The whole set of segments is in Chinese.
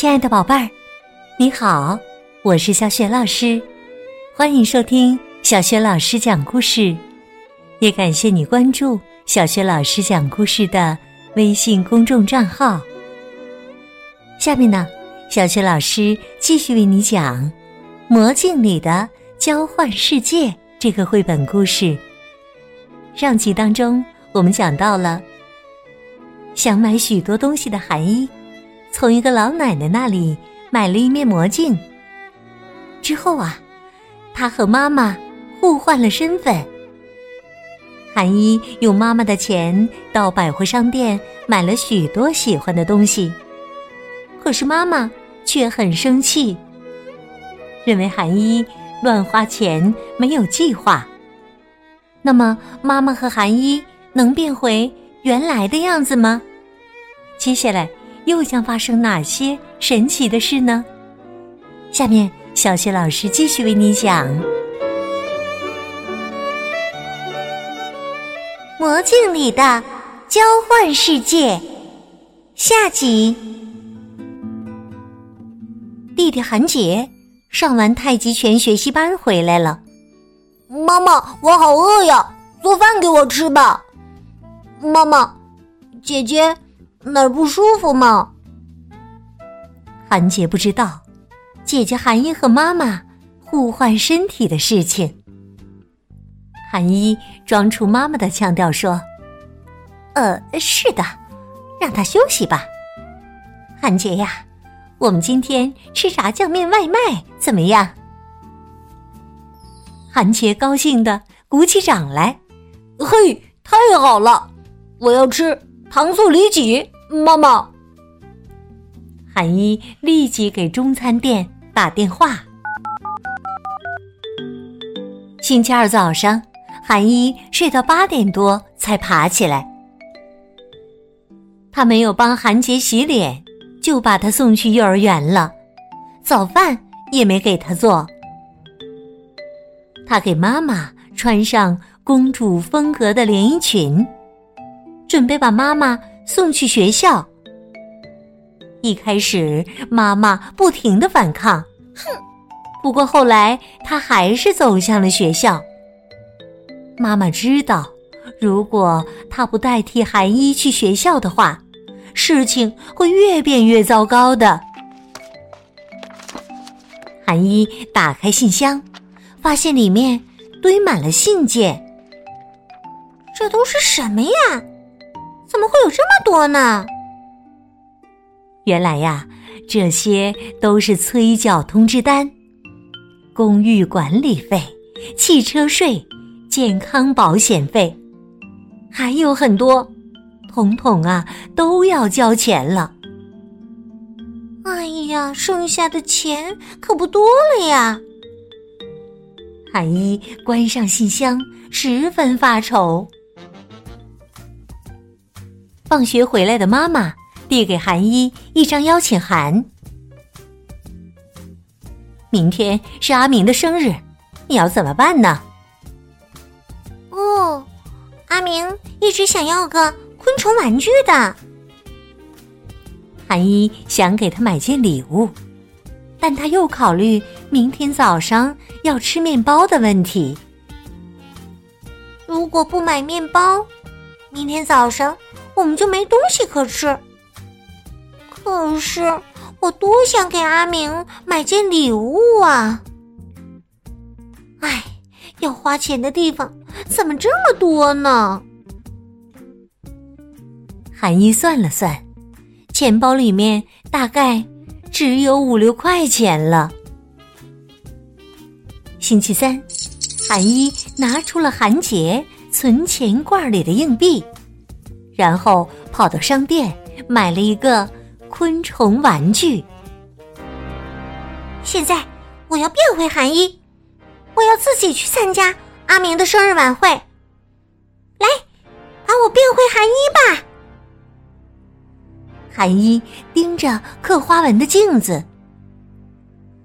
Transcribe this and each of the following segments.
亲爱的宝贝儿，你好，我是小雪老师，欢迎收听小雪老师讲故事，也感谢你关注小雪老师讲故事的微信公众账号。下面呢，小雪老师继续为你讲《魔镜里的交换世界》这个绘本故事。上集当中，我们讲到了想买许多东西的含义。从一个老奶奶那里买了一面魔镜。之后啊，他和妈妈互换了身份。韩一用妈妈的钱到百货商店买了许多喜欢的东西，可是妈妈却很生气，认为韩一乱花钱没有计划。那么，妈妈和韩一能变回原来的样子吗？接下来。又将发生哪些神奇的事呢？下面，小雪老师继续为你讲《魔镜里的交换世界》下集。弟弟韩杰上完太极拳学习班回来了，妈妈，我好饿呀，做饭给我吃吧。妈妈，姐姐。哪儿不舒服吗？韩杰不知道，姐姐韩一和妈妈互换身体的事情。韩一装出妈妈的腔调说：“呃，是的，让他休息吧。”韩杰呀，我们今天吃炸酱面外卖怎么样？韩杰高兴的鼓起掌来：“嘿，太好了！我要吃。”糖醋里脊，妈妈。韩一立即给中餐店打电话。星期二早上，韩一睡到八点多才爬起来。他没有帮韩杰洗脸，就把他送去幼儿园了，早饭也没给他做。他给妈妈穿上公主风格的连衣裙。准备把妈妈送去学校。一开始，妈妈不停的反抗，哼！不过后来，她还是走向了学校。妈妈知道，如果她不代替韩一去学校的话，事情会越变越糟糕的。韩一打开信箱，发现里面堆满了信件。这都是什么呀？怎么会有这么多呢？原来呀，这些都是催缴通知单、公寓管理费、汽车税、健康保险费，还有很多，统统啊都要交钱了。哎呀，剩下的钱可不多了呀！韩一关上信箱，十分发愁。放学回来的妈妈递给韩一一张邀请函。明天是阿明的生日，你要怎么办呢？哦，阿明一直想要个昆虫玩具的。韩一想给他买件礼物，但他又考虑明天早上要吃面包的问题。如果不买面包，明天早上。我们就没东西可吃。可是我多想给阿明买件礼物啊！哎，要花钱的地方怎么这么多呢？韩一算了算，钱包里面大概只有五六块钱了。星期三，韩一拿出了韩杰存钱罐里的硬币。然后跑到商店买了一个昆虫玩具。现在我要变回韩一，我要自己去参加阿明的生日晚会。来，把我变回韩一吧！韩一盯着刻花纹的镜子，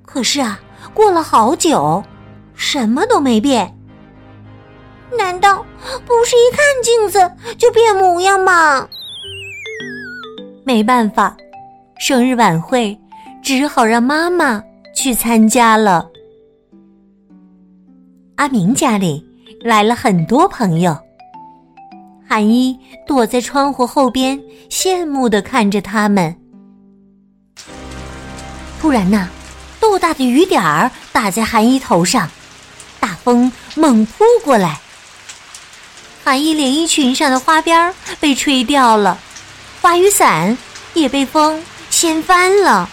可是啊，过了好久，什么都没变。难道不是一看镜子就变模样吗？没办法，生日晚会只好让妈妈去参加了。阿明家里来了很多朋友，韩一躲在窗户后边，羡慕的看着他们。突然呐，豆大的雨点儿打在韩一头上，大风猛扑过来，韩一连衣裙上的花边被吹掉了，花雨伞也被风掀翻了。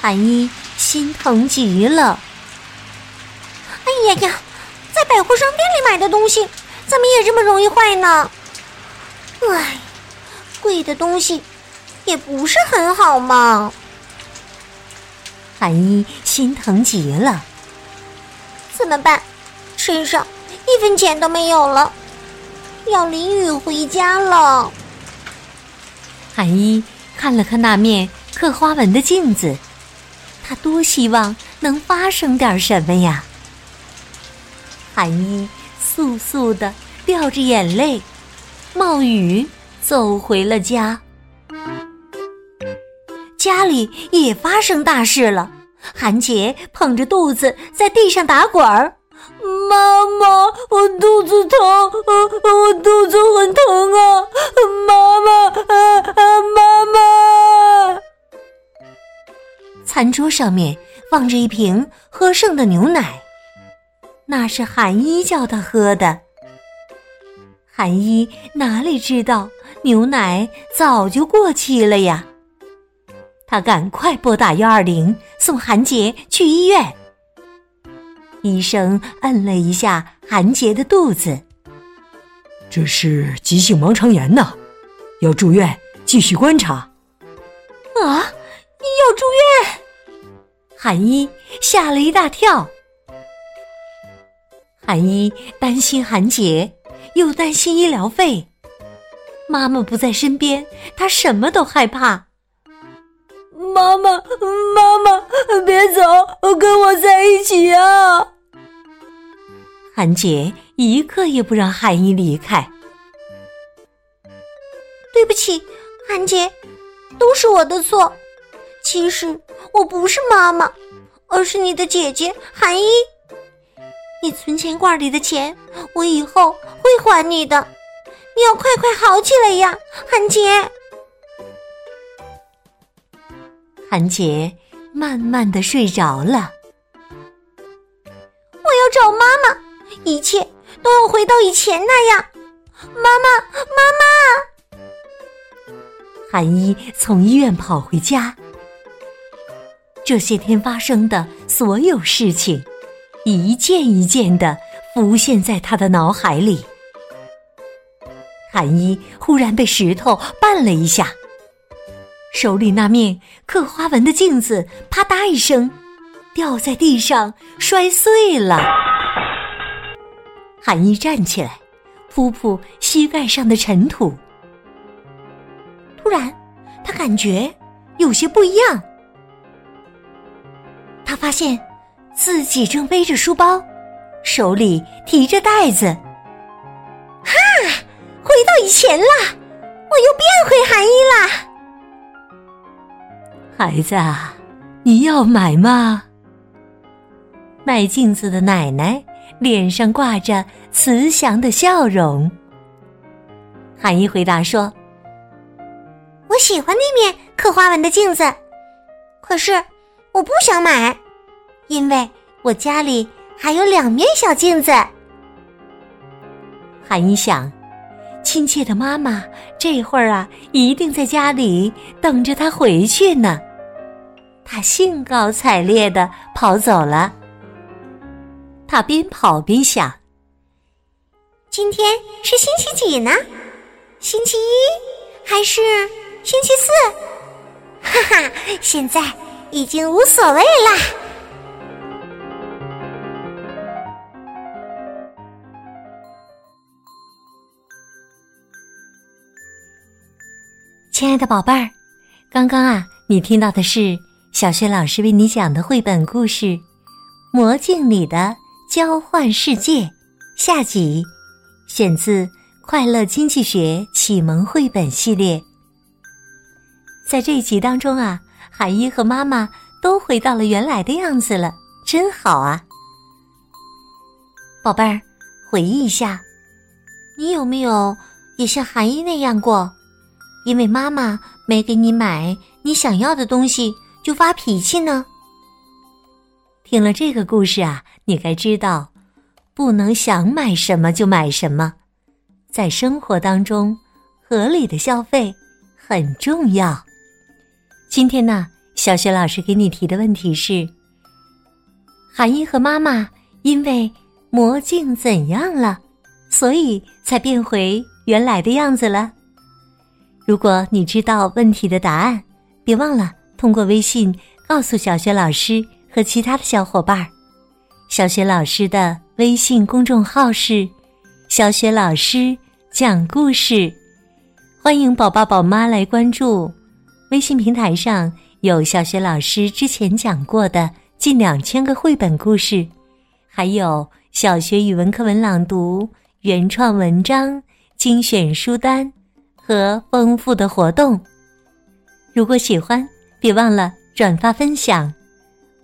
韩一心疼极了。哎呀呀，在百货商店里买的东西，怎么也这么容易坏呢？唉，贵的东西也不是很好嘛。韩一心疼极了，怎么办？身上一分钱都没有了，要淋雨回家了。韩一看了看那面刻花纹的镜子，他多希望能发生点什么呀！韩一簌簌的掉着眼泪，冒雨走回了家。家里也发生大事了，韩杰捧着肚子在地上打滚儿。妈妈，我肚子疼，我肚子很疼啊！妈妈，妈妈！餐桌上面放着一瓶喝剩的牛奶。那是韩一叫他喝的。韩一哪里知道牛奶早就过期了呀？他赶快拨打幺二零，送韩杰去医院。医生摁了一下韩杰的肚子，这是急性盲肠炎呢，要住院继续观察。啊！要住院？韩一吓了一大跳。韩一担心韩杰，又担心医疗费。妈妈不在身边，他什么都害怕。妈妈，妈妈，别走，跟我在一起啊！韩杰一刻也不让韩一离开。对不起，韩杰，都是我的错。其实我不是妈妈，而是你的姐姐韩一。你存钱罐里的钱，我以后会还你的。你要快快好起来呀，韩杰。韩杰慢慢的睡着了。一切都要回到以前那样。妈妈，妈妈！韩一从医院跑回家，这些天发生的所有事情。一件一件的浮现在他的脑海里。韩一忽然被石头绊了一下，手里那面刻花纹的镜子啪嗒一声掉在地上，摔碎了。韩一站起来，扑扑膝盖上的尘土。突然，他感觉有些不一样。他发现。自己正背着书包，手里提着袋子。哈，回到以前了，我又变回韩一了！孩子啊，你要买吗？卖镜子的奶奶脸上挂着慈祥的笑容。韩一回答说：“我喜欢那面刻花纹的镜子，可是我不想买。”因为我家里还有两面小镜子，韩一想，亲切的妈妈这会儿啊，一定在家里等着他回去呢。他兴高采烈的跑走了。他边跑边想：今天是星期几呢？星期一还是星期四？哈哈，现在已经无所谓啦。亲爱的宝贝儿，刚刚啊，你听到的是小雪老师为你讲的绘本故事《魔镜里的交换世界》下集，选自《快乐经济学启蒙绘本系列》。在这一集当中啊，韩一和妈妈都回到了原来的样子了，真好啊！宝贝儿，回忆一下，你有没有也像韩一那样过？因为妈妈没给你买你想要的东西就发脾气呢？听了这个故事啊，你该知道，不能想买什么就买什么，在生活当中，合理的消费很重要。今天呢，小雪老师给你提的问题是：韩一和妈妈因为魔镜怎样了，所以才变回原来的样子了？如果你知道问题的答案，别忘了通过微信告诉小雪老师和其他的小伙伴。小雪老师的微信公众号是“小雪老师讲故事”，欢迎宝宝宝妈来关注。微信平台上有小学老师之前讲过的近两千个绘本故事，还有小学语文课文朗读、原创文章、精选书单和丰富的活动。如果喜欢，别忘了转发分享。